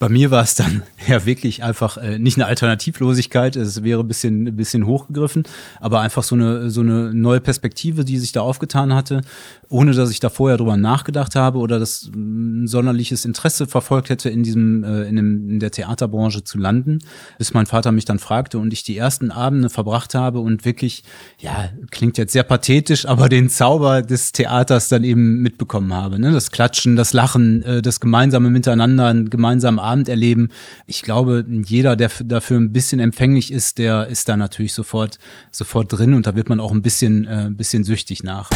Bei mir war es dann ja wirklich einfach äh, nicht eine Alternativlosigkeit, es wäre ein bisschen, ein bisschen hochgegriffen, aber einfach so eine, so eine neue Perspektive, die sich da aufgetan hatte, ohne dass ich da vorher drüber nachgedacht habe oder das ein sonderliches Interesse verfolgt hätte, in diesem, äh, in, dem, in der Theaterbranche zu landen, bis mein Vater mich dann fragte und ich die ersten Abende verbracht habe und wirklich, ja, klingt jetzt sehr pathetisch, aber den Zauber des Theaters dann eben mitbekommen habe. Ne? Das Klatschen, das Lachen, äh, das gemeinsame Miteinander, ein gemeinsamen Abend erleben. Ich glaube, jeder, der dafür ein bisschen empfänglich ist, der ist da natürlich sofort, sofort drin und da wird man auch ein bisschen, äh, ein bisschen süchtig nach.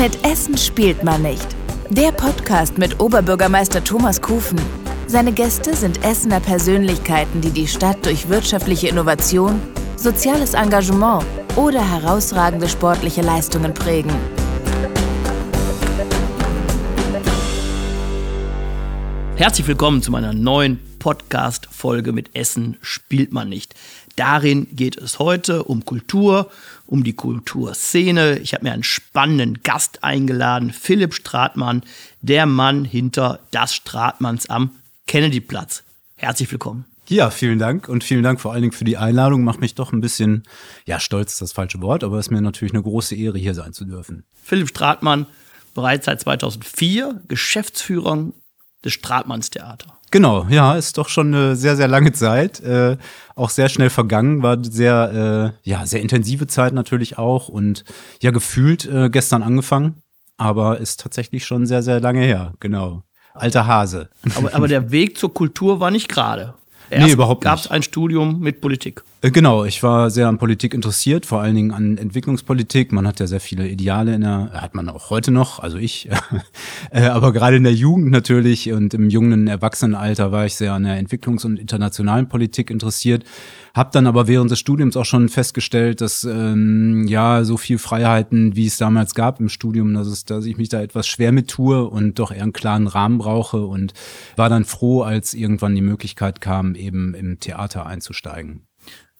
Mit Essen spielt man nicht. Der Podcast mit Oberbürgermeister Thomas Kufen. Seine Gäste sind Essener Persönlichkeiten, die die Stadt durch wirtschaftliche Innovation, soziales Engagement oder herausragende sportliche Leistungen prägen. Herzlich willkommen zu meiner neuen Podcast-Folge mit Essen spielt man nicht. Darin geht es heute um Kultur, um die Kulturszene. Ich habe mir einen spannenden Gast eingeladen, Philipp Stratmann, der Mann hinter das Stratmanns am Kennedyplatz. Herzlich willkommen. Ja, vielen Dank und vielen Dank vor allen Dingen für die Einladung. Macht mich doch ein bisschen, ja, stolz ist das falsche Wort, aber es ist mir natürlich eine große Ehre, hier sein zu dürfen. Philipp Stratmann, bereits seit 2004 Geschäftsführer des Stratmanns Theater. Genau, ja, ist doch schon eine sehr, sehr lange Zeit. Äh, auch sehr schnell vergangen, war sehr, äh, ja, sehr intensive Zeit natürlich auch und ja, gefühlt äh, gestern angefangen, aber ist tatsächlich schon sehr, sehr lange her, genau. Alter Hase. Aber, aber der Weg zur Kultur war nicht gerade. Erst nee, überhaupt gab es ein Studium mit Politik. Äh, genau, ich war sehr an Politik interessiert, vor allen Dingen an Entwicklungspolitik. Man hat ja sehr viele Ideale in der, hat man auch heute noch, also ich, äh, aber gerade in der Jugend natürlich und im jungen Erwachsenenalter war ich sehr an der Entwicklungs- und internationalen Politik interessiert. Hab dann aber während des Studiums auch schon festgestellt, dass ähm, ja so viel Freiheiten, wie es damals gab im Studium, dass, es, dass ich mich da etwas schwer mit tue und doch eher einen klaren Rahmen brauche und war dann froh, als irgendwann die Möglichkeit kam, eben im Theater einzusteigen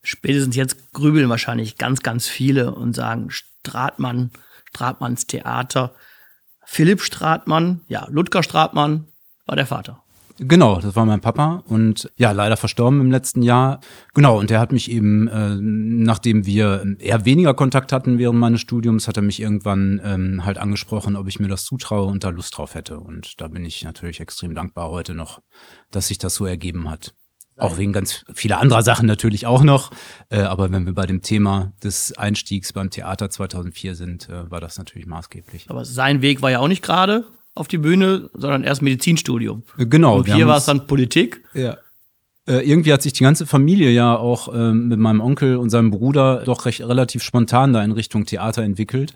spätestens jetzt grübeln wahrscheinlich ganz, ganz viele und sagen, Stratmann, Stratmanns Theater. Philipp Stratmann, ja, Ludger Stratmann war der Vater. Genau, das war mein Papa und ja, leider verstorben im letzten Jahr. Genau, und der hat mich eben, äh, nachdem wir eher weniger Kontakt hatten während meines Studiums, hat er mich irgendwann ähm, halt angesprochen, ob ich mir das zutraue und da Lust drauf hätte. Und da bin ich natürlich extrem dankbar heute noch, dass sich das so ergeben hat. Auch wegen ganz vieler anderer Sachen natürlich auch noch. Äh, aber wenn wir bei dem Thema des Einstiegs beim Theater 2004 sind, äh, war das natürlich maßgeblich. Aber sein Weg war ja auch nicht gerade auf die Bühne, sondern erst Medizinstudium. Äh, genau. Und hier war es dann Politik. Ja. Äh, irgendwie hat sich die ganze Familie ja auch äh, mit meinem Onkel und seinem Bruder doch recht relativ spontan da in Richtung Theater entwickelt.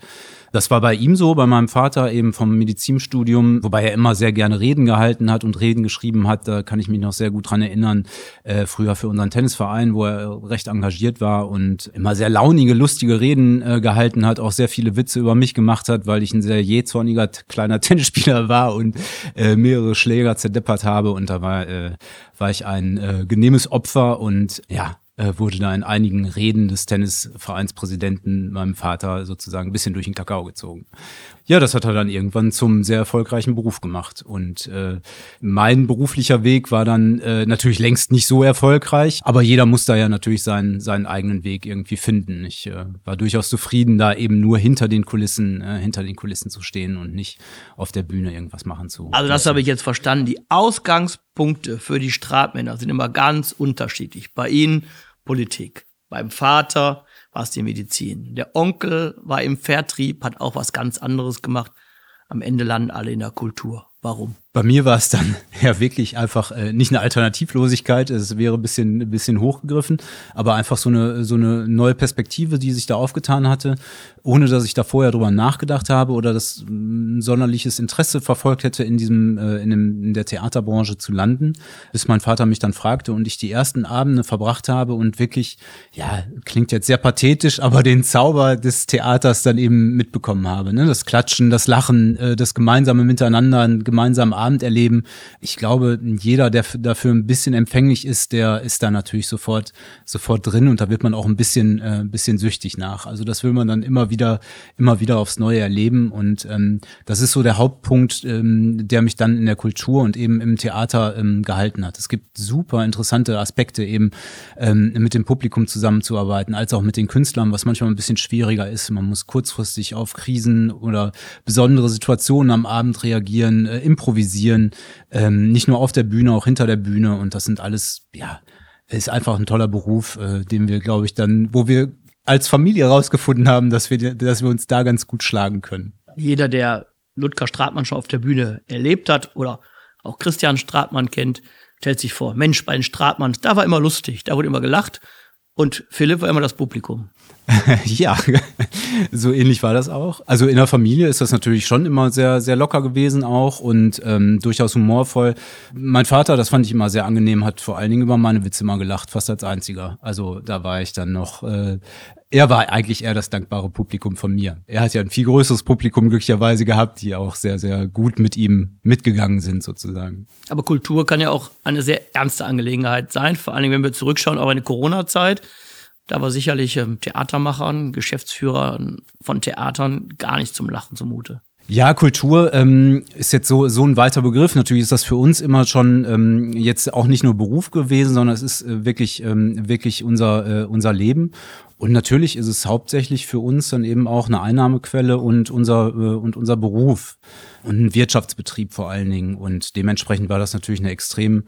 Das war bei ihm so, bei meinem Vater eben vom Medizinstudium, wobei er immer sehr gerne Reden gehalten hat und Reden geschrieben hat. Da kann ich mich noch sehr gut dran erinnern. Äh, früher für unseren Tennisverein, wo er recht engagiert war und immer sehr launige, lustige Reden äh, gehalten hat, auch sehr viele Witze über mich gemacht hat, weil ich ein sehr jähzorniger kleiner Tennisspieler war und äh, mehrere Schläger zerdeppert habe. Und da war, äh, war ich ein äh, genehmes Opfer und ja, wurde da in einigen Reden des Tennisvereinspräsidenten meinem Vater sozusagen ein bisschen durch den Kakao gezogen. Ja, das hat er dann irgendwann zum sehr erfolgreichen Beruf gemacht. Und äh, mein beruflicher Weg war dann äh, natürlich längst nicht so erfolgreich, aber jeder muss da ja natürlich seinen, seinen eigenen Weg irgendwie finden. Ich äh, war durchaus zufrieden, da eben nur hinter den Kulissen, äh, hinter den Kulissen zu stehen und nicht auf der Bühne irgendwas machen zu. Also das habe ich jetzt verstanden. Die Ausgangspunkte für die Stratmänner sind immer ganz unterschiedlich. Bei Ihnen Politik, beim Vater war es die Medizin. Der Onkel war im Vertrieb, hat auch was ganz anderes gemacht. Am Ende landen alle in der Kultur. Warum? Bei mir war es dann ja wirklich einfach äh, nicht eine Alternativlosigkeit, es wäre ein bisschen, ein bisschen hochgegriffen, aber einfach so eine, so eine neue Perspektive, die sich da aufgetan hatte, ohne dass ich da vorher drüber nachgedacht habe oder das ein sonderliches Interesse verfolgt hätte, in diesem, äh, in, dem, in der Theaterbranche zu landen, bis mein Vater mich dann fragte und ich die ersten Abende verbracht habe und wirklich, ja, klingt jetzt sehr pathetisch, aber den Zauber des Theaters dann eben mitbekommen habe. Ne? Das Klatschen, das Lachen, äh, das gemeinsame Miteinander, gemeinsam Abend erleben. Ich glaube, jeder, der dafür ein bisschen empfänglich ist, der ist da natürlich sofort, sofort drin und da wird man auch ein bisschen, äh, ein bisschen süchtig nach. Also das will man dann immer wieder, immer wieder aufs Neue erleben und ähm, das ist so der Hauptpunkt, ähm, der mich dann in der Kultur und eben im Theater ähm, gehalten hat. Es gibt super interessante Aspekte eben ähm, mit dem Publikum zusammenzuarbeiten, als auch mit den Künstlern, was manchmal ein bisschen schwieriger ist. Man muss kurzfristig auf Krisen oder besondere Situationen am Abend reagieren, äh, improvisieren, ähm, nicht nur auf der Bühne, auch hinter der Bühne. Und das sind alles, ja, ist einfach ein toller Beruf, äh, den wir, glaube ich, dann, wo wir als Familie herausgefunden haben, dass wir, dass wir uns da ganz gut schlagen können. Jeder, der Ludger Stratmann schon auf der Bühne erlebt hat oder auch Christian Stratmann kennt, stellt sich vor, Mensch, bei den Stratmanns, da war immer lustig, da wurde immer gelacht und Philipp war immer das Publikum. ja, so ähnlich war das auch. Also in der Familie ist das natürlich schon immer sehr, sehr locker gewesen auch und ähm, durchaus humorvoll. Mein Vater, das fand ich immer sehr angenehm, hat vor allen Dingen über meine Witze mal gelacht, fast als einziger. Also da war ich dann noch äh, er war eigentlich eher das dankbare Publikum von mir. Er hat ja ein viel größeres Publikum glücklicherweise gehabt, die auch sehr, sehr gut mit ihm mitgegangen sind sozusagen. Aber Kultur kann ja auch eine sehr ernste Angelegenheit sein, vor allen Dingen, wenn wir zurückschauen auf eine Corona-Zeit. Da war sicherlich ähm, Theatermachern, Geschäftsführern von Theatern gar nicht zum Lachen zumute. Ja, Kultur ähm, ist jetzt so, so ein weiter Begriff. Natürlich ist das für uns immer schon ähm, jetzt auch nicht nur Beruf gewesen, sondern es ist äh, wirklich, ähm, wirklich unser, äh, unser Leben. Und natürlich ist es hauptsächlich für uns dann eben auch eine Einnahmequelle und unser, äh, und unser Beruf und ein Wirtschaftsbetrieb vor allen Dingen. Und dementsprechend war das natürlich eine extrem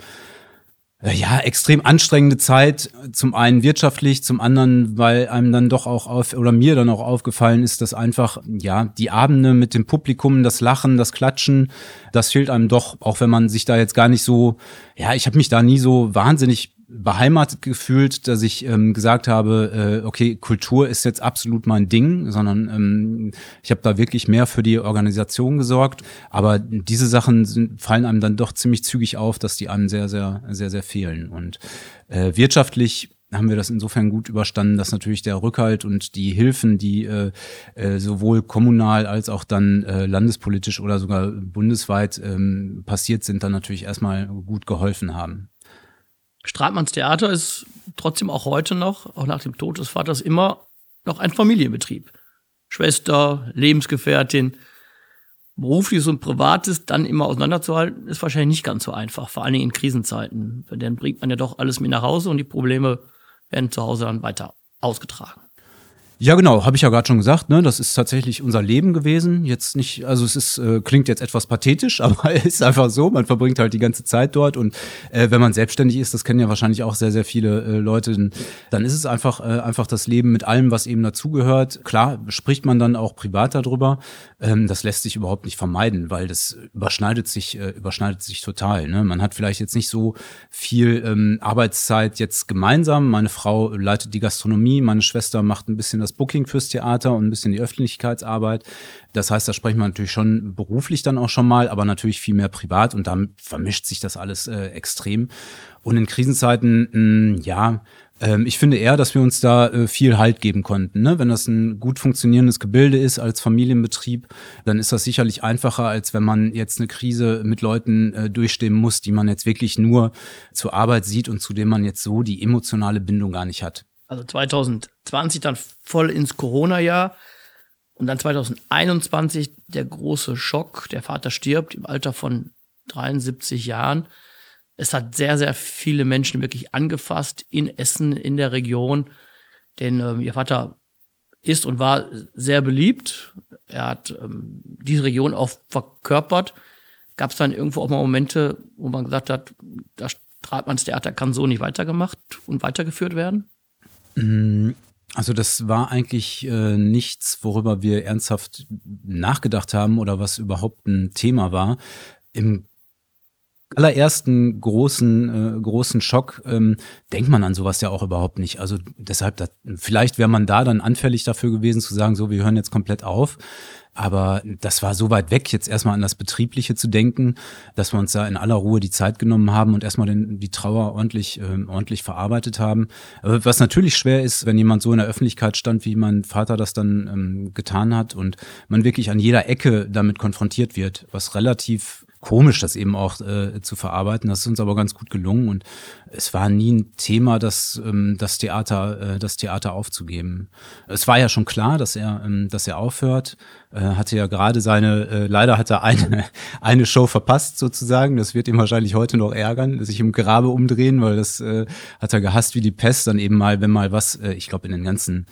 ja, extrem anstrengende Zeit. Zum einen wirtschaftlich, zum anderen, weil einem dann doch auch auf, oder mir dann auch aufgefallen ist, dass einfach, ja, die Abende mit dem Publikum, das Lachen, das Klatschen, das fehlt einem doch, auch wenn man sich da jetzt gar nicht so, ja, ich habe mich da nie so wahnsinnig beheimatet gefühlt, dass ich ähm, gesagt habe, äh, okay, Kultur ist jetzt absolut mein Ding, sondern ähm, ich habe da wirklich mehr für die Organisation gesorgt. Aber diese Sachen sind, fallen einem dann doch ziemlich zügig auf, dass die einem sehr, sehr, sehr, sehr fehlen. Und äh, wirtschaftlich haben wir das insofern gut überstanden, dass natürlich der Rückhalt und die Hilfen, die äh, äh, sowohl kommunal als auch dann äh, landespolitisch oder sogar bundesweit ähm, passiert sind, dann natürlich erstmal gut geholfen haben. Stratmanns Theater ist trotzdem auch heute noch, auch nach dem Tod des Vaters, immer noch ein Familienbetrieb. Schwester, Lebensgefährtin, berufliches und privates dann immer auseinanderzuhalten, ist wahrscheinlich nicht ganz so einfach, vor allen Dingen in Krisenzeiten. Denn bringt man ja doch alles mit nach Hause und die Probleme werden zu Hause dann weiter ausgetragen. Ja, genau, habe ich ja gerade schon gesagt, ne? Das ist tatsächlich unser Leben gewesen. Jetzt nicht, also es ist, äh, klingt jetzt etwas pathetisch, aber es ist einfach so, man verbringt halt die ganze Zeit dort und äh, wenn man selbstständig ist, das kennen ja wahrscheinlich auch sehr, sehr viele äh, Leute, dann ist es einfach, äh, einfach das Leben mit allem, was eben dazugehört. Klar, spricht man dann auch privat darüber. Ähm, das lässt sich überhaupt nicht vermeiden, weil das überschneidet sich, äh, überschneidet sich total. Ne? Man hat vielleicht jetzt nicht so viel ähm, Arbeitszeit jetzt gemeinsam. Meine Frau leitet die Gastronomie, meine Schwester macht ein bisschen das Booking fürs Theater und ein bisschen die Öffentlichkeitsarbeit. Das heißt, da sprechen wir natürlich schon beruflich dann auch schon mal, aber natürlich viel mehr privat und dann vermischt sich das alles äh, extrem. Und in Krisenzeiten, mh, mm, ja, ähm, ich finde eher, dass wir uns da äh, viel Halt geben konnten. Ne? Wenn das ein gut funktionierendes Gebilde ist als Familienbetrieb, dann ist das sicherlich einfacher, als wenn man jetzt eine Krise mit Leuten äh, durchstehen muss, die man jetzt wirklich nur zur Arbeit sieht und zu denen man jetzt so die emotionale Bindung gar nicht hat also 2020 dann voll ins Corona-Jahr und dann 2021 der große Schock. Der Vater stirbt im Alter von 73 Jahren. Es hat sehr, sehr viele Menschen wirklich angefasst in Essen, in der Region, denn ähm, ihr Vater ist und war sehr beliebt. Er hat ähm, diese Region auch verkörpert. Gab es dann irgendwo auch mal Momente, wo man gesagt hat, das Stratmanns-Theater kann so nicht weitergemacht und weitergeführt werden? Mm, also das war eigentlich äh, nichts, worüber wir ernsthaft nachgedacht haben oder was überhaupt ein Thema war. Im allerersten großen, äh, großen Schock ähm, denkt man an sowas ja auch überhaupt nicht. Also deshalb, das, vielleicht wäre man da dann anfällig dafür gewesen zu sagen, so, wir hören jetzt komplett auf. Aber das war so weit weg, jetzt erstmal an das Betriebliche zu denken, dass wir uns da in aller Ruhe die Zeit genommen haben und erstmal den, die Trauer ordentlich, äh, ordentlich verarbeitet haben. Aber was natürlich schwer ist, wenn jemand so in der Öffentlichkeit stand, wie mein Vater das dann ähm, getan hat und man wirklich an jeder Ecke damit konfrontiert wird, was relativ komisch, das eben auch äh, zu verarbeiten. Das ist uns aber ganz gut gelungen und es war nie ein Thema, das, ähm, das Theater, äh, das Theater aufzugeben. Es war ja schon klar, dass er, ähm, dass er aufhört. Äh, hatte ja gerade seine, äh, leider hat er eine, eine Show verpasst sozusagen. Das wird ihm wahrscheinlich heute noch ärgern, sich im Grabe umdrehen, weil das äh, hat er gehasst wie die Pest. Dann eben mal, wenn mal was, äh, ich glaube in den ganzen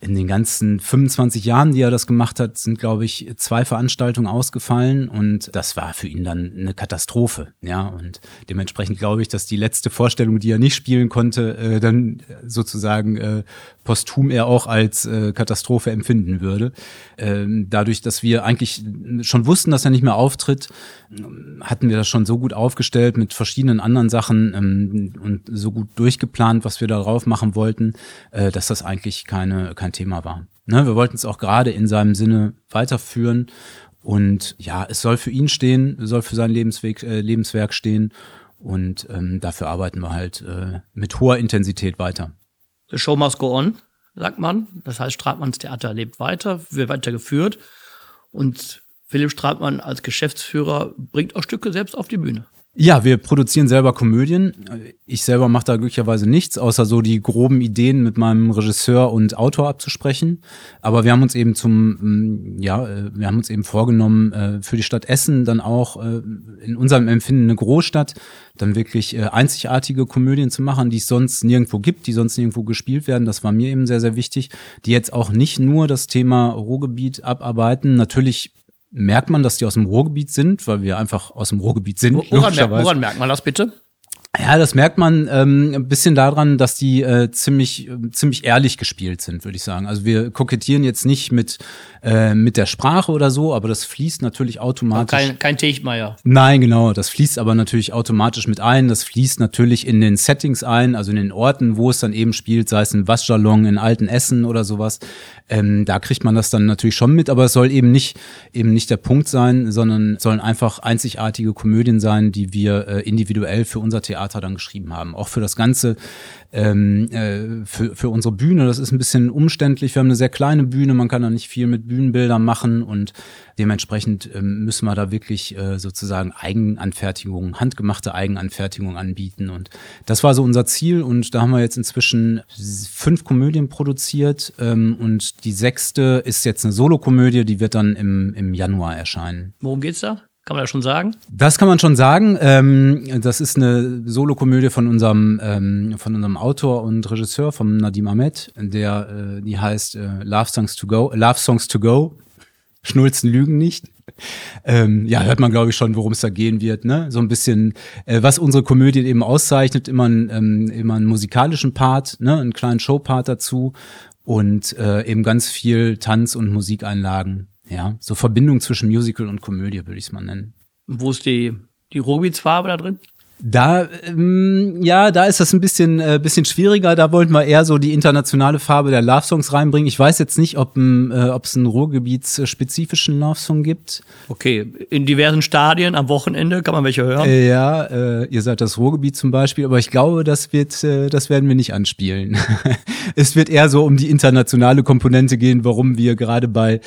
in den ganzen 25 Jahren, die er das gemacht hat, sind, glaube ich, zwei Veranstaltungen ausgefallen und das war für ihn dann eine Katastrophe. Ja, und dementsprechend glaube ich, dass die letzte Vorstellung, die er nicht spielen konnte, äh, dann sozusagen äh, posthum er auch als äh, Katastrophe empfinden würde. Ähm, dadurch, dass wir eigentlich schon wussten, dass er nicht mehr auftritt, hatten wir das schon so gut aufgestellt mit verschiedenen anderen Sachen ähm, und so gut durchgeplant, was wir da drauf machen wollten, äh, dass das eigentlich keine, kein Thema war. Ne? Wir wollten es auch gerade in seinem Sinne weiterführen und ja, es soll für ihn stehen, soll für sein Lebensweg, äh, Lebenswerk stehen und ähm, dafür arbeiten wir halt äh, mit hoher Intensität weiter. The show must go on, sagt man. Das heißt, Stratmanns Theater lebt weiter, wird weitergeführt. Und Philipp Stratmann als Geschäftsführer bringt auch Stücke selbst auf die Bühne. Ja, wir produzieren selber Komödien. Ich selber mache da glücklicherweise nichts, außer so die groben Ideen mit meinem Regisseur und Autor abzusprechen. Aber wir haben uns eben zum, mm, ja, äh, wir haben uns eben vorgenommen, äh, für die Stadt Essen dann auch äh, in unserem Empfinden eine Großstadt, dann wirklich einzigartige Komödien zu machen, die es sonst nirgendwo gibt, die sonst nirgendwo gespielt werden. Das war mir eben sehr, sehr wichtig, die jetzt auch nicht nur das Thema Ruhrgebiet abarbeiten. Natürlich merkt man, dass die aus dem Ruhrgebiet sind, weil wir einfach aus dem Ruhrgebiet sind. Woran, merkt, woran merkt man das bitte? Ja, das merkt man ähm, ein bisschen daran, dass die äh, ziemlich äh, ziemlich ehrlich gespielt sind, würde ich sagen. Also wir kokettieren jetzt nicht mit äh, mit der Sprache oder so, aber das fließt natürlich automatisch. Kein, kein Techmeier. Nein, genau. Das fließt aber natürlich automatisch mit ein. Das fließt natürlich in den Settings ein, also in den Orten, wo es dann eben spielt, sei es ein Waschsalon in alten Essen oder sowas. Ähm, da kriegt man das dann natürlich schon mit, aber es soll eben nicht eben nicht der Punkt sein, sondern sollen einfach einzigartige Komödien sein, die wir äh, individuell für unser Theater Theater dann geschrieben haben. Auch für das Ganze, ähm, äh, für, für unsere Bühne. Das ist ein bisschen umständlich. Wir haben eine sehr kleine Bühne, man kann da nicht viel mit Bühnenbildern machen und dementsprechend ähm, müssen wir da wirklich äh, sozusagen Eigenanfertigung, handgemachte Eigenanfertigung anbieten. Und das war so unser Ziel und da haben wir jetzt inzwischen fünf Komödien produziert ähm, und die sechste ist jetzt eine Solokomödie, die wird dann im, im Januar erscheinen. Worum geht's da? Kann man das schon sagen? Das kann man schon sagen. Ähm, das ist eine Solokomödie von unserem, ähm, von unserem Autor und Regisseur, von Nadim Ahmed, der, äh, die heißt äh, Love Songs to Go, Love Songs to Go. Schnulzen lügen nicht. Ähm, ja, hört man, glaube ich, schon, worum es da gehen wird. Ne? So ein bisschen, äh, was unsere Komödie eben auszeichnet, immer, ein, ähm, immer einen musikalischen Part, ne? einen kleinen Showpart dazu und äh, eben ganz viel Tanz- und Musikeinlagen. Ja, so Verbindung zwischen Musical und Komödie, würde ich es mal nennen. Wo ist die, die Rubitzfarbe da drin? Da, ähm, ja, da ist das ein bisschen, äh, bisschen schwieriger. Da wollten wir eher so die internationale Farbe der Love-Songs reinbringen. Ich weiß jetzt nicht, ob äh, es einen ruhrgebietsspezifischen Love-Song gibt. Okay, in diversen Stadien am Wochenende kann man welche hören. Äh, ja, äh, ihr seid das Ruhrgebiet zum Beispiel, aber ich glaube, das wird, äh, das werden wir nicht anspielen. es wird eher so um die internationale Komponente gehen, warum wir gerade bei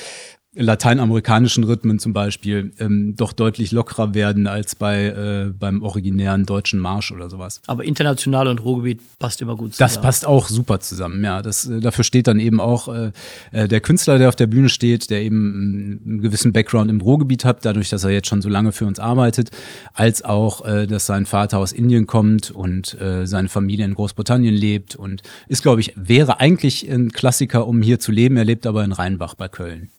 lateinamerikanischen Rhythmen zum Beispiel ähm, doch deutlich lockerer werden als bei äh, beim originären deutschen Marsch oder sowas. Aber international und Ruhrgebiet passt immer gut zusammen. Das passt auch super zusammen, ja. Das, äh, dafür steht dann eben auch äh, äh der Künstler, der auf der Bühne steht, der eben einen gewissen Background im Ruhrgebiet hat, dadurch, dass er jetzt schon so lange für uns arbeitet, als auch, äh, dass sein Vater aus Indien kommt und äh, seine Familie in Großbritannien lebt und ist, glaube ich, wäre eigentlich ein Klassiker, um hier zu leben. Er lebt aber in Rheinbach bei Köln.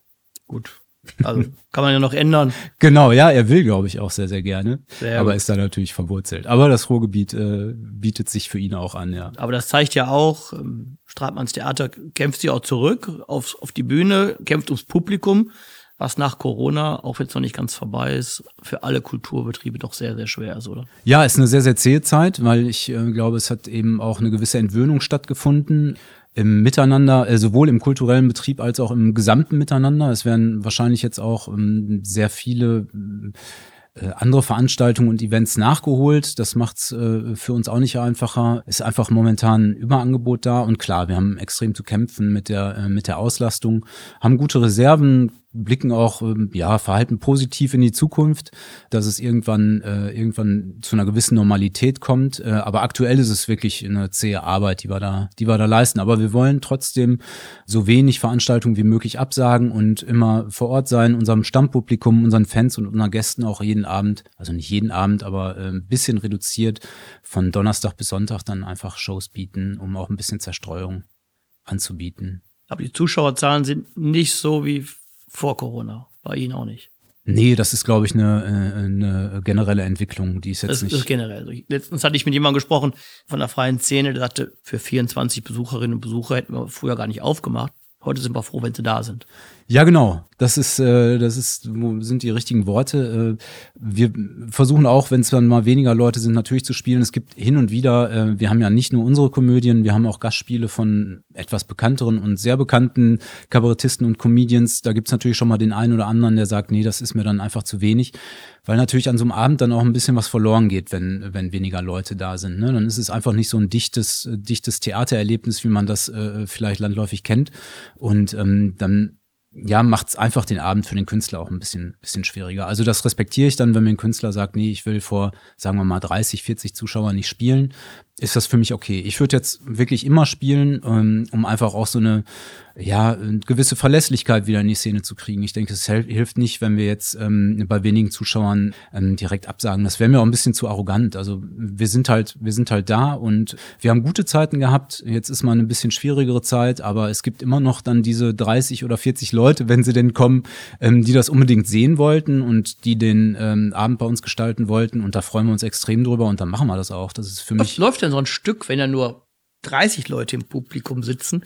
Gut. Also kann man ja noch ändern. Genau, ja, er will, glaube ich, auch sehr, sehr gerne. Sehr aber gut. ist da natürlich verwurzelt. Aber das Ruhrgebiet äh, bietet sich für ihn auch an, ja. Aber das zeigt ja auch, ähm, Stratmanns Theater kämpft sich auch zurück auf, auf die Bühne, kämpft ums Publikum, was nach Corona, auch wenn es noch nicht ganz vorbei ist, für alle Kulturbetriebe doch sehr, sehr schwer ist, oder? Ja, ist eine sehr, sehr zähe Zeit, weil ich äh, glaube, es hat eben auch eine gewisse Entwöhnung stattgefunden im Miteinander, äh, sowohl im kulturellen Betrieb als auch im gesamten Miteinander. Es werden wahrscheinlich jetzt auch ähm, sehr viele äh, andere Veranstaltungen und Events nachgeholt. Das macht's äh, für uns auch nicht einfacher. Ist einfach momentan ein Überangebot da und klar, wir haben extrem zu kämpfen mit der äh, mit der Auslastung, haben gute Reserven, blicken auch ähm, ja verhalten positiv in die Zukunft, dass es irgendwann äh, irgendwann zu einer gewissen Normalität kommt. Äh, aber aktuell ist es wirklich eine zähe Arbeit, die wir da, die wir da leisten. Aber wir wollen trotzdem so wenig Veranstaltungen wie möglich absagen und immer vor Ort sein, unserem Stammpublikum, unseren Fans und unseren Gästen auch jeden Abend, also nicht jeden Abend, aber äh, ein bisschen reduziert von Donnerstag bis Sonntag dann einfach Shows bieten, um auch ein bisschen Zerstreuung anzubieten. Aber die Zuschauerzahlen sind nicht so wie vor Corona. Bei Ihnen auch nicht. Nee, das ist, glaube ich, eine, äh, eine generelle Entwicklung, die ist jetzt das nicht. ist generell. Letztens hatte ich mit jemandem gesprochen von der freien Szene, der sagte, für 24 Besucherinnen und Besucher hätten wir früher gar nicht aufgemacht. Heute sind wir froh, wenn sie da sind. Ja, genau. Das ist, äh, das ist, sind die richtigen Worte. Äh, wir versuchen auch, wenn es dann mal weniger Leute sind, natürlich zu spielen. Es gibt hin und wieder, äh, wir haben ja nicht nur unsere Komödien, wir haben auch Gastspiele von etwas bekannteren und sehr bekannten Kabarettisten und Comedians. Da gibt's natürlich schon mal den einen oder anderen, der sagt, nee, das ist mir dann einfach zu wenig. Weil natürlich an so einem Abend dann auch ein bisschen was verloren geht, wenn, wenn weniger Leute da sind. Ne? Dann ist es einfach nicht so ein dichtes, dichtes Theatererlebnis, wie man das äh, vielleicht landläufig kennt. Und ähm, dann ja, macht es einfach den Abend für den Künstler auch ein bisschen, bisschen schwieriger. Also das respektiere ich dann, wenn mir ein Künstler sagt, nee, ich will vor, sagen wir mal, 30, 40 Zuschauern nicht spielen ist das für mich okay. Ich würde jetzt wirklich immer spielen, ähm, um einfach auch so eine, ja, eine gewisse Verlässlichkeit wieder in die Szene zu kriegen. Ich denke, es hilft nicht, wenn wir jetzt ähm, bei wenigen Zuschauern ähm, direkt absagen. Das wäre mir auch ein bisschen zu arrogant. Also wir sind halt, wir sind halt da und wir haben gute Zeiten gehabt. Jetzt ist mal eine bisschen schwierigere Zeit, aber es gibt immer noch dann diese 30 oder 40 Leute, wenn sie denn kommen, ähm, die das unbedingt sehen wollten und die den ähm, Abend bei uns gestalten wollten. Und da freuen wir uns extrem drüber und dann machen wir das auch. Das ist für mich. Läuft denn so ein Stück, wenn da nur 30 Leute im Publikum sitzen?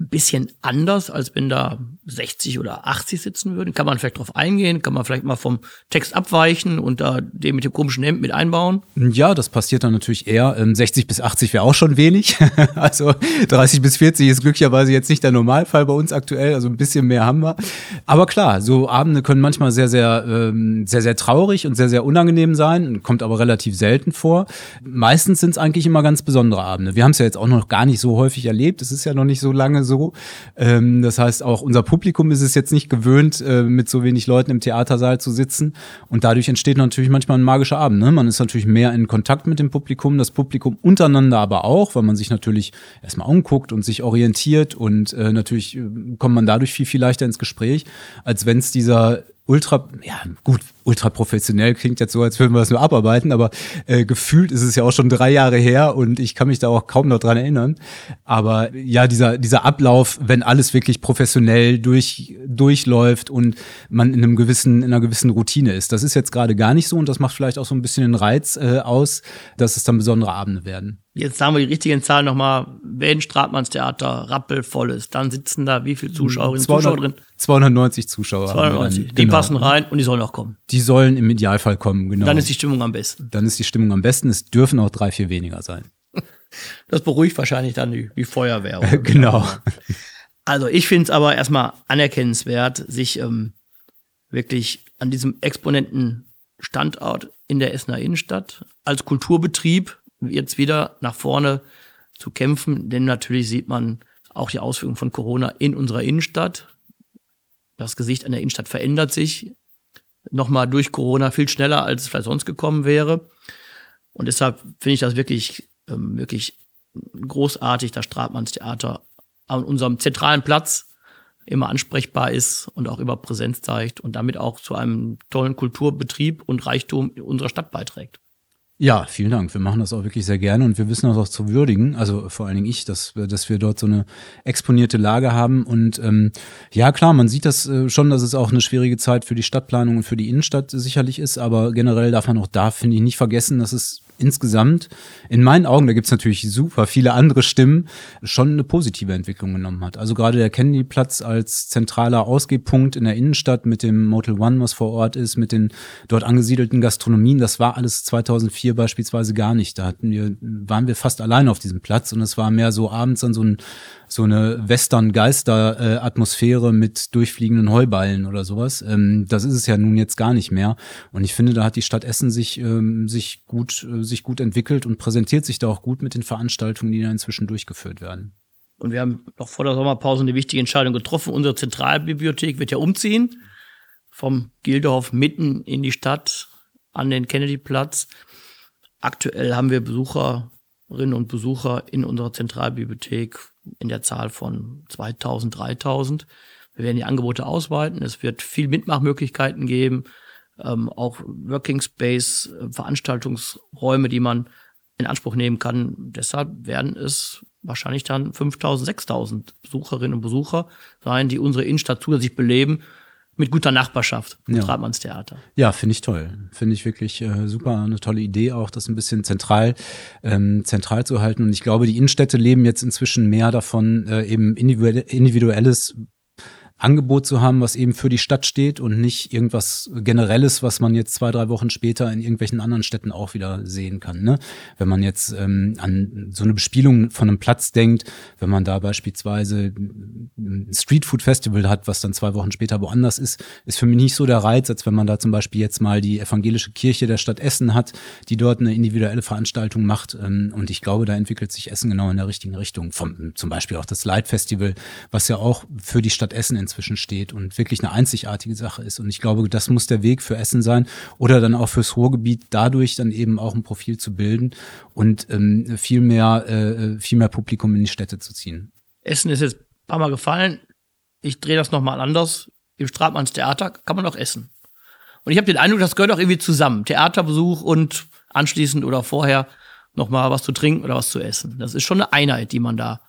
ein bisschen anders, als wenn da 60 oder 80 sitzen würden. Kann man vielleicht drauf eingehen? Kann man vielleicht mal vom Text abweichen und da den mit dem komischen Hemd mit einbauen? Ja, das passiert dann natürlich eher. 60 ähm, bis 80 wäre auch schon wenig. also 30 bis 40 ist glücklicherweise jetzt nicht der Normalfall bei uns aktuell. Also ein bisschen mehr haben wir. Aber klar, so Abende können manchmal sehr, sehr, ähm, sehr, sehr traurig und sehr, sehr unangenehm sein. Kommt aber relativ selten vor. Meistens sind es eigentlich immer ganz besondere Abende. Wir haben es ja jetzt auch noch gar nicht so häufig erlebt. Es ist ja noch nicht so lange so. Ähm, das heißt, auch unser Publikum ist es jetzt nicht gewöhnt, äh, mit so wenig Leuten im Theatersaal zu sitzen. Und dadurch entsteht natürlich manchmal ein magischer Abend. Ne? Man ist natürlich mehr in Kontakt mit dem Publikum, das Publikum untereinander aber auch, weil man sich natürlich erstmal anguckt und sich orientiert und äh, natürlich äh, kommt man dadurch viel, viel leichter ins Gespräch, als wenn es dieser ultra, ja gut, ultra professionell klingt jetzt so, als würden wir das nur abarbeiten, aber äh, gefühlt ist es ja auch schon drei Jahre her und ich kann mich da auch kaum noch dran erinnern. Aber ja, dieser, dieser Ablauf, wenn alles wirklich professionell durch, durchläuft und man in einem gewissen, in einer gewissen Routine ist, das ist jetzt gerade gar nicht so und das macht vielleicht auch so ein bisschen den Reiz äh, aus, dass es dann besondere Abende werden. Jetzt sagen wir die richtigen Zahlen nochmal. Wenn Stratmanns Theater rappelvoll ist, dann sitzen da wie viele Zuschauerinnen und Zuschauer drin? 290 Zuschauer. 290. Die genau. passen rein und die sollen auch kommen. Die sollen im Idealfall kommen, genau. Dann ist die Stimmung am besten. Dann ist die Stimmung am besten. Es dürfen auch drei, vier weniger sein. Das beruhigt wahrscheinlich dann die, die Feuerwehr. genau. Also ich finde es aber erstmal anerkennenswert, sich ähm, wirklich an diesem exponenten Standort in der Essener Innenstadt als Kulturbetrieb jetzt wieder nach vorne zu kämpfen, denn natürlich sieht man auch die Auswirkungen von Corona in unserer Innenstadt. Das Gesicht an der Innenstadt verändert sich nochmal durch Corona viel schneller, als es vielleicht sonst gekommen wäre. Und deshalb finde ich das wirklich, ähm, wirklich großartig, dass Stratmanns Theater an unserem zentralen Platz immer ansprechbar ist und auch immer Präsenz zeigt und damit auch zu einem tollen Kulturbetrieb und Reichtum unserer Stadt beiträgt. Ja, vielen Dank. Wir machen das auch wirklich sehr gerne und wir wissen das auch zu würdigen. Also vor allen Dingen ich, dass, dass wir dort so eine exponierte Lage haben. Und ähm, ja, klar, man sieht das äh, schon, dass es auch eine schwierige Zeit für die Stadtplanung und für die Innenstadt sicherlich ist. Aber generell darf man auch da, finde ich, nicht vergessen, dass es insgesamt in meinen Augen, da gibt's natürlich super viele andere Stimmen, schon eine positive Entwicklung genommen hat. Also gerade der Kennedy-Platz als zentraler Ausgehpunkt in der Innenstadt mit dem Motel One, was vor Ort ist, mit den dort angesiedelten Gastronomien, das war alles 2004 beispielsweise gar nicht. Da hatten wir, waren wir fast allein auf diesem Platz und es war mehr so abends an so ein so eine Western-Geister-Atmosphäre mit durchfliegenden Heuballen oder sowas. Ähm, das ist es ja nun jetzt gar nicht mehr. Und ich finde, da hat die Stadt Essen sich, ähm, sich, gut, äh, sich gut entwickelt und präsentiert sich da auch gut mit den Veranstaltungen, die da inzwischen durchgeführt werden. Und wir haben noch vor der Sommerpause eine wichtige Entscheidung getroffen. Unsere Zentralbibliothek wird ja umziehen vom Gildehof mitten in die Stadt an den Kennedyplatz. Aktuell haben wir Besucherinnen und Besucher in unserer Zentralbibliothek in der Zahl von 2000, 3000. Wir werden die Angebote ausweiten. Es wird viel Mitmachmöglichkeiten geben, ähm, auch Working Space, äh, Veranstaltungsräume, die man in Anspruch nehmen kann. Deshalb werden es wahrscheinlich dann 5000, 6000 Besucherinnen und Besucher sein, die unsere Innenstadt zusätzlich beleben mit guter Nachbarschaft im Ja. Trautmannstheater. Ja, finde ich toll. Finde ich wirklich äh, super, eine tolle Idee auch, das ein bisschen zentral, ähm, zentral zu halten. Und ich glaube, die Innenstädte leben jetzt inzwischen mehr davon, äh, eben individuelle, individuelles Angebot zu haben, was eben für die Stadt steht und nicht irgendwas Generelles, was man jetzt zwei, drei Wochen später in irgendwelchen anderen Städten auch wieder sehen kann. Ne? Wenn man jetzt ähm, an so eine Bespielung von einem Platz denkt, wenn man da beispielsweise ein Streetfood Festival hat, was dann zwei Wochen später woanders ist, ist für mich nicht so der Reiz, als wenn man da zum Beispiel jetzt mal die evangelische Kirche der Stadt Essen hat, die dort eine individuelle Veranstaltung macht. Ähm, Und ich glaube, da entwickelt sich Essen genau in der richtigen Richtung. Vom, zum Beispiel auch das Light Festival, was ja auch für die Stadt Essen inzwischen steht und wirklich eine einzigartige Sache ist. Und ich glaube, das muss der Weg für Essen sein oder dann auch fürs Ruhrgebiet, dadurch dann eben auch ein Profil zu bilden und ähm, viel mehr, äh, viel mehr Publikum in die Städte zu ziehen. Essen ist jetzt ein paar Mal gefallen. Ich drehe das nochmal anders. Im Stratmannstheater kann man auch essen. Und ich habe den Eindruck, das gehört auch irgendwie zusammen. Theaterbesuch und anschließend oder vorher nochmal was zu trinken oder was zu essen. Das ist schon eine Einheit, die man da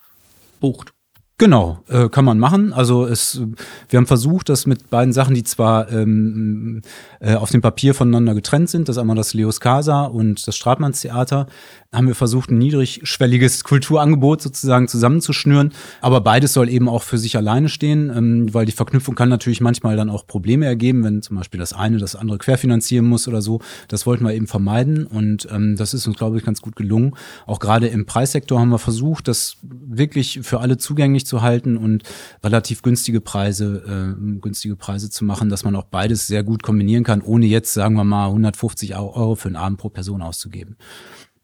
bucht. Genau, äh, kann man machen. Also es, wir haben versucht, das mit beiden Sachen, die zwar ähm, äh, auf dem Papier voneinander getrennt sind, das einmal das Leos Casa und das Stratmannstheater, haben wir versucht, ein niedrigschwelliges Kulturangebot sozusagen zusammenzuschnüren. Aber beides soll eben auch für sich alleine stehen, ähm, weil die Verknüpfung kann natürlich manchmal dann auch Probleme ergeben, wenn zum Beispiel das eine das andere querfinanzieren muss oder so. Das wollten wir eben vermeiden und ähm, das ist uns, glaube ich, ganz gut gelungen. Auch gerade im Preissektor haben wir versucht, das wirklich für alle zugänglich zu halten und relativ günstige Preise, äh, günstige Preise zu machen, dass man auch beides sehr gut kombinieren kann, ohne jetzt, sagen wir mal, 150 Euro für einen Abend pro Person auszugeben.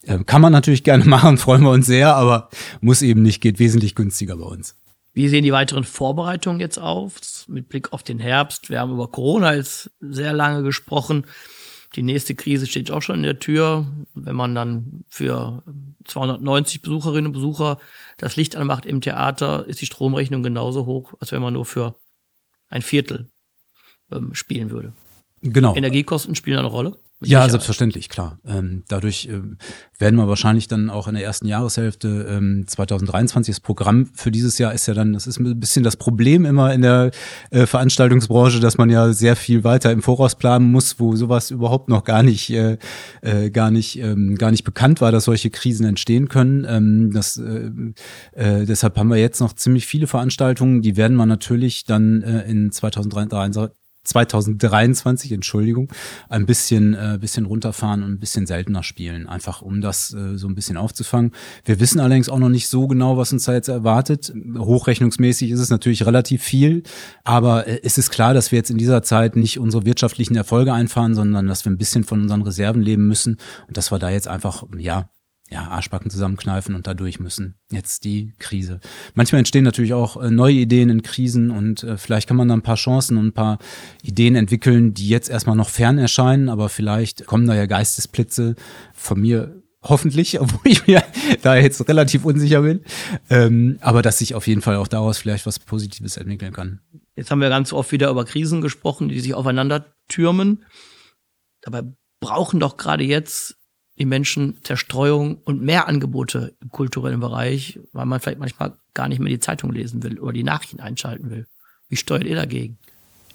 Äh, Kann man natürlich gerne machen, freuen wir uns sehr, aber muss eben nicht, geht wesentlich günstiger bei uns. Wie sehen die weiteren Vorbereitungen jetzt aus? Mit Blick auf den Herbst. Wir haben über Corona jetzt sehr lange gesprochen. Die nächste Krise steht auch schon in der Tür. Wenn man dann für 290 Besucherinnen und Besucher das Licht anmacht im Theater, ist die Stromrechnung genauso hoch, als wenn man nur für ein Viertel ähm, spielen würde. Genau. Energiekosten spielen eine Rolle? Ja, selbstverständlich, klar. Ähm, dadurch ähm, werden wir wahrscheinlich dann auch in der ersten Jahreshälfte ähm, 2023, das Programm für dieses Jahr ist ja dann, das ist ein bisschen das Problem immer in der äh, Veranstaltungsbranche, dass man ja sehr viel weiter im Voraus planen muss, wo sowas überhaupt noch gar nicht, äh, äh, gar nicht, ähm, gar nicht bekannt war, dass solche Krisen entstehen können. Ähm, das, äh, äh, deshalb haben wir jetzt noch ziemlich viele Veranstaltungen, die werden wir natürlich dann äh, in 2023 2023, Entschuldigung, ein bisschen, äh, bisschen runterfahren und ein bisschen seltener spielen, einfach um das äh, so ein bisschen aufzufangen. Wir wissen allerdings auch noch nicht so genau, was uns da jetzt erwartet. Hochrechnungsmäßig ist es natürlich relativ viel, aber äh, es ist klar, dass wir jetzt in dieser Zeit nicht unsere wirtschaftlichen Erfolge einfahren, sondern dass wir ein bisschen von unseren Reserven leben müssen und dass wir da jetzt einfach, ja, ja, Arschbacken zusammenkneifen und da durch müssen. Jetzt die Krise. Manchmal entstehen natürlich auch äh, neue Ideen in Krisen und äh, vielleicht kann man da ein paar Chancen und ein paar Ideen entwickeln, die jetzt erstmal noch fern erscheinen, aber vielleicht kommen da ja Geistesblitze von mir hoffentlich, obwohl ich mir da jetzt relativ unsicher bin. Ähm, aber dass sich auf jeden Fall auch daraus vielleicht was Positives entwickeln kann. Jetzt haben wir ganz oft wieder über Krisen gesprochen, die sich aufeinander türmen. Dabei brauchen doch gerade jetzt die Menschen Zerstreuung und mehr Angebote im kulturellen Bereich, weil man vielleicht manchmal gar nicht mehr die Zeitung lesen will oder die Nachrichten einschalten will. Wie steuert ihr dagegen?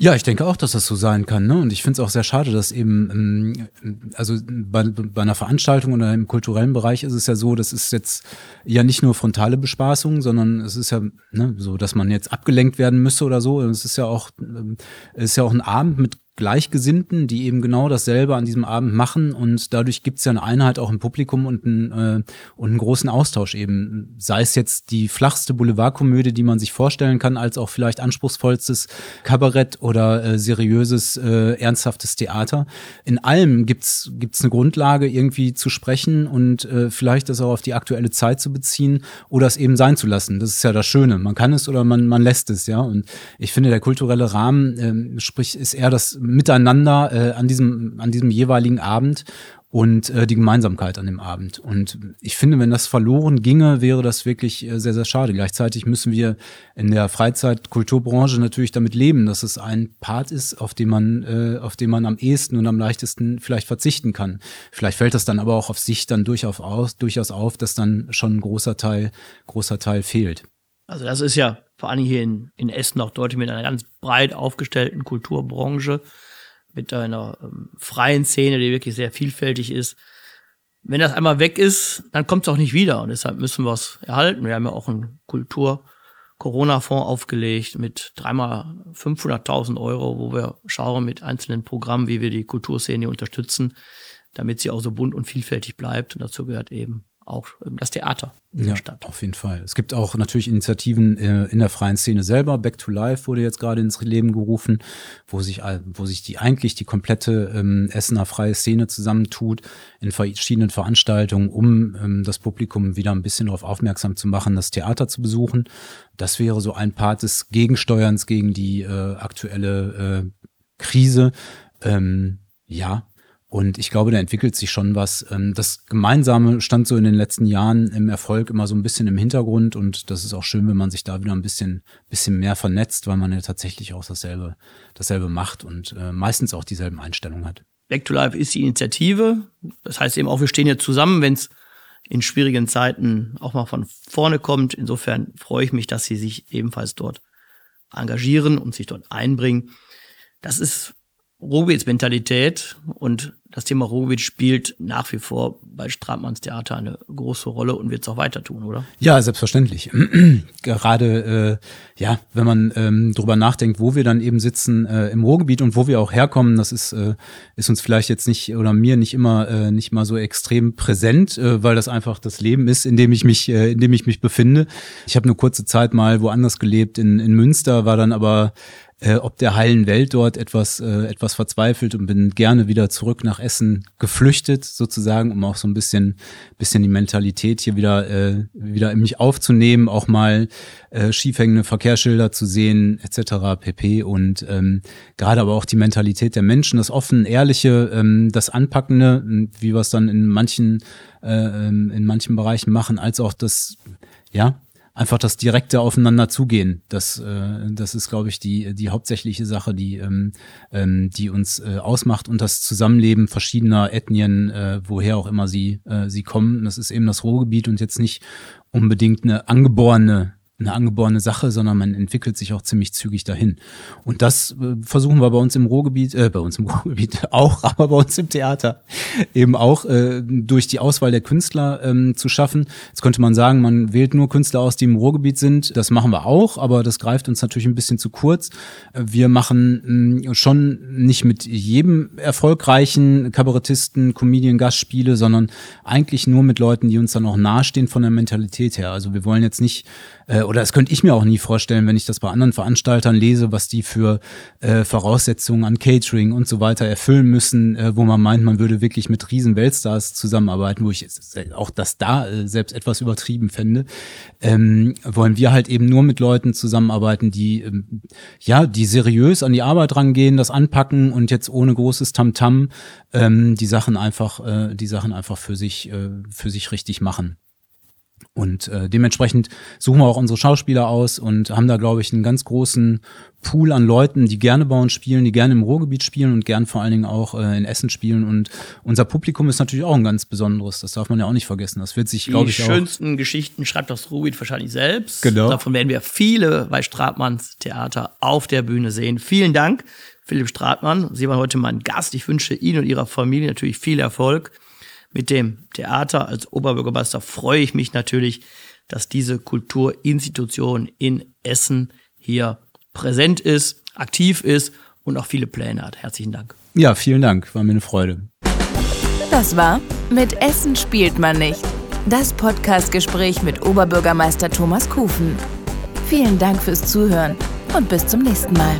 Ja, ich denke auch, dass das so sein kann. Ne? Und ich finde es auch sehr schade, dass eben, ähm, also bei, bei einer Veranstaltung oder im kulturellen Bereich ist es ja so, das ist jetzt ja nicht nur frontale Bespaßung, sondern es ist ja ne, so, dass man jetzt abgelenkt werden müsste oder so. Es ist ja auch, ähm, es ist ja auch ein Abend mit Gleichgesinnten, die eben genau dasselbe an diesem Abend machen und dadurch gibt es ja eine Einheit auch im Publikum und einen, äh, und einen großen Austausch eben. Sei es jetzt die flachste Boulevardkomödie, die man sich vorstellen kann, als auch vielleicht anspruchsvollstes Kabarett oder äh, seriöses, äh, ernsthaftes Theater. In allem gibt's gibt's eine Grundlage, irgendwie zu sprechen und äh, vielleicht das auch auf die aktuelle Zeit zu beziehen oder es eben sein zu lassen. Das ist ja das Schöne. Man kann es oder man, man lässt es, ja. Und ich finde, der kulturelle Rahmen, äh, sprich, ist eher das Miteinander äh, an diesem, an diesem jeweiligen Abend und äh, die Gemeinsamkeit an dem Abend. Und ich finde, wenn das verloren ginge, wäre das wirklich äh, sehr, sehr schade. Gleichzeitig müssen wir in der Freizeitkulturbranche natürlich damit leben, dass es ein Part ist, auf den man, äh, auf den man am ehesten und am leichtesten vielleicht verzichten kann. Vielleicht fällt das dann aber auch auf sich dann durchaus auf, durchaus auf dass dann schon ein großer Teil, großer Teil fehlt. Also das ist ja vor allem hier in, in Essen auch deutlich mit einer ganz breit aufgestellten Kulturbranche mit einer ähm, freien Szene, die wirklich sehr vielfältig ist. Wenn das einmal weg ist, dann kommt es auch nicht wieder. Und deshalb müssen wir es erhalten. Wir haben ja auch einen Kultur-Corona-Fonds aufgelegt mit dreimal 500.000 Euro, wo wir schauen mit einzelnen Programmen, wie wir die Kulturszene unterstützen, damit sie auch so bunt und vielfältig bleibt. Und dazu gehört eben auch ähm, das Theater in ja, der Stadt. Auf jeden Fall. Es gibt auch natürlich Initiativen äh, in der freien Szene selber. Back to Life wurde jetzt gerade ins Leben gerufen, wo sich, wo sich die eigentlich die komplette ähm, Essener freie Szene zusammentut in verschiedenen Veranstaltungen, um ähm, das Publikum wieder ein bisschen darauf aufmerksam zu machen, das Theater zu besuchen. Das wäre so ein Part des Gegensteuerns gegen die äh, aktuelle äh, Krise. Ähm, ja, und ich glaube, da entwickelt sich schon was. Ähm, das Gemeinsame stand so in den letzten Jahren im Erfolg immer so ein bisschen im Hintergrund und das ist auch schön, wenn man sich da wieder ein bisschen, bisschen mehr vernetzt, weil man ja tatsächlich auch dasselbe, dasselbe macht und äh, meistens auch dieselben Einstellungen hat. Back to Life ist die Initiative. Das heißt eben auch, wir stehen hier zusammen, wenn es in schwierigen Zeiten auch mal von vorne kommt. Insofern freue ich mich, dass Sie sich ebenfalls dort engagieren und sich dort einbringen. Das ist Ruhrgebietsmentalität und das Thema Ruhrgebiet spielt nach wie vor bei Stratmanns Theater eine große Rolle und wird es auch weiter tun, oder? Ja, selbstverständlich. Gerade, äh, ja, wenn man ähm, drüber nachdenkt, wo wir dann eben sitzen äh, im Ruhrgebiet und wo wir auch herkommen, das ist, äh, ist uns vielleicht jetzt nicht oder mir nicht immer äh, nicht mal so extrem präsent, äh, weil das einfach das Leben ist, in dem ich mich, äh, in dem ich mich befinde. Ich habe eine kurze Zeit mal woanders gelebt in, in Münster, war dann aber äh, ob der heilen Welt dort etwas, äh, etwas verzweifelt und bin gerne wieder zurück nach Essen geflüchtet, sozusagen, um auch so ein bisschen, bisschen die Mentalität hier wieder, äh, wieder in mich aufzunehmen, auch mal äh, schiefhängende Verkehrsschilder zu sehen, etc. pp. Und ähm, gerade aber auch die Mentalität der Menschen, das offen, ehrliche, ähm, das Anpackende, wie wir es dann in manchen, äh, ähm, in manchen Bereichen machen, als auch das, ja, einfach das direkte Aufeinander zugehen. Das, äh, das ist, glaube ich, die, die hauptsächliche Sache, die, ähm, ähm, die uns äh, ausmacht und das Zusammenleben verschiedener Ethnien, äh, woher auch immer sie, äh, sie kommen. Das ist eben das Ruhrgebiet und jetzt nicht unbedingt eine angeborene eine angeborene Sache, sondern man entwickelt sich auch ziemlich zügig dahin. Und das äh, versuchen wir bei uns im Ruhrgebiet, äh, bei uns im Ruhrgebiet auch, aber bei uns im Theater eben auch äh, durch die Auswahl der Künstler ähm, zu schaffen. Jetzt könnte man sagen, man wählt nur Künstler aus, die im Ruhrgebiet sind. Das machen wir auch, aber das greift uns natürlich ein bisschen zu kurz. Wir machen mh, schon nicht mit jedem erfolgreichen Kabarettisten, Comedian, Gastspiele, sondern eigentlich nur mit Leuten, die uns dann auch nahestehen von der Mentalität her. Also wir wollen jetzt nicht äh, oder das könnte ich mir auch nie vorstellen, wenn ich das bei anderen Veranstaltern lese, was die für äh, Voraussetzungen an Catering und so weiter erfüllen müssen, äh, wo man meint, man würde wirklich mit riesen Weltstars zusammenarbeiten, wo ich auch das da äh, selbst etwas übertrieben fände, ähm, wollen wir halt eben nur mit Leuten zusammenarbeiten, die ähm, ja, die seriös an die Arbeit rangehen, das anpacken und jetzt ohne großes Tamtam -Tam, ähm, die Sachen einfach, äh, die Sachen einfach für sich, äh, für sich richtig machen. Und äh, dementsprechend suchen wir auch unsere Schauspieler aus und haben da, glaube ich, einen ganz großen Pool an Leuten, die gerne bei uns spielen, die gerne im Ruhrgebiet spielen und gern vor allen Dingen auch äh, in Essen spielen. Und unser Publikum ist natürlich auch ein ganz besonderes. Das darf man ja auch nicht vergessen. Das wird sich, glaube ich, Die schönsten Geschichten schreibt das Ruhrgebiet wahrscheinlich selbst. Genau. Davon werden wir viele bei Stratmanns Theater auf der Bühne sehen. Vielen Dank, Philipp Stratmann. Sie waren heute mein Gast. Ich wünsche Ihnen und Ihrer Familie natürlich viel Erfolg mit dem Theater als Oberbürgermeister freue ich mich natürlich, dass diese Kulturinstitution in Essen hier präsent ist, aktiv ist und auch viele Pläne hat. Herzlichen Dank. Ja, vielen Dank. War mir eine Freude. Das war Mit Essen spielt man nicht. Das Podcastgespräch mit Oberbürgermeister Thomas Kufen. Vielen Dank fürs Zuhören und bis zum nächsten Mal.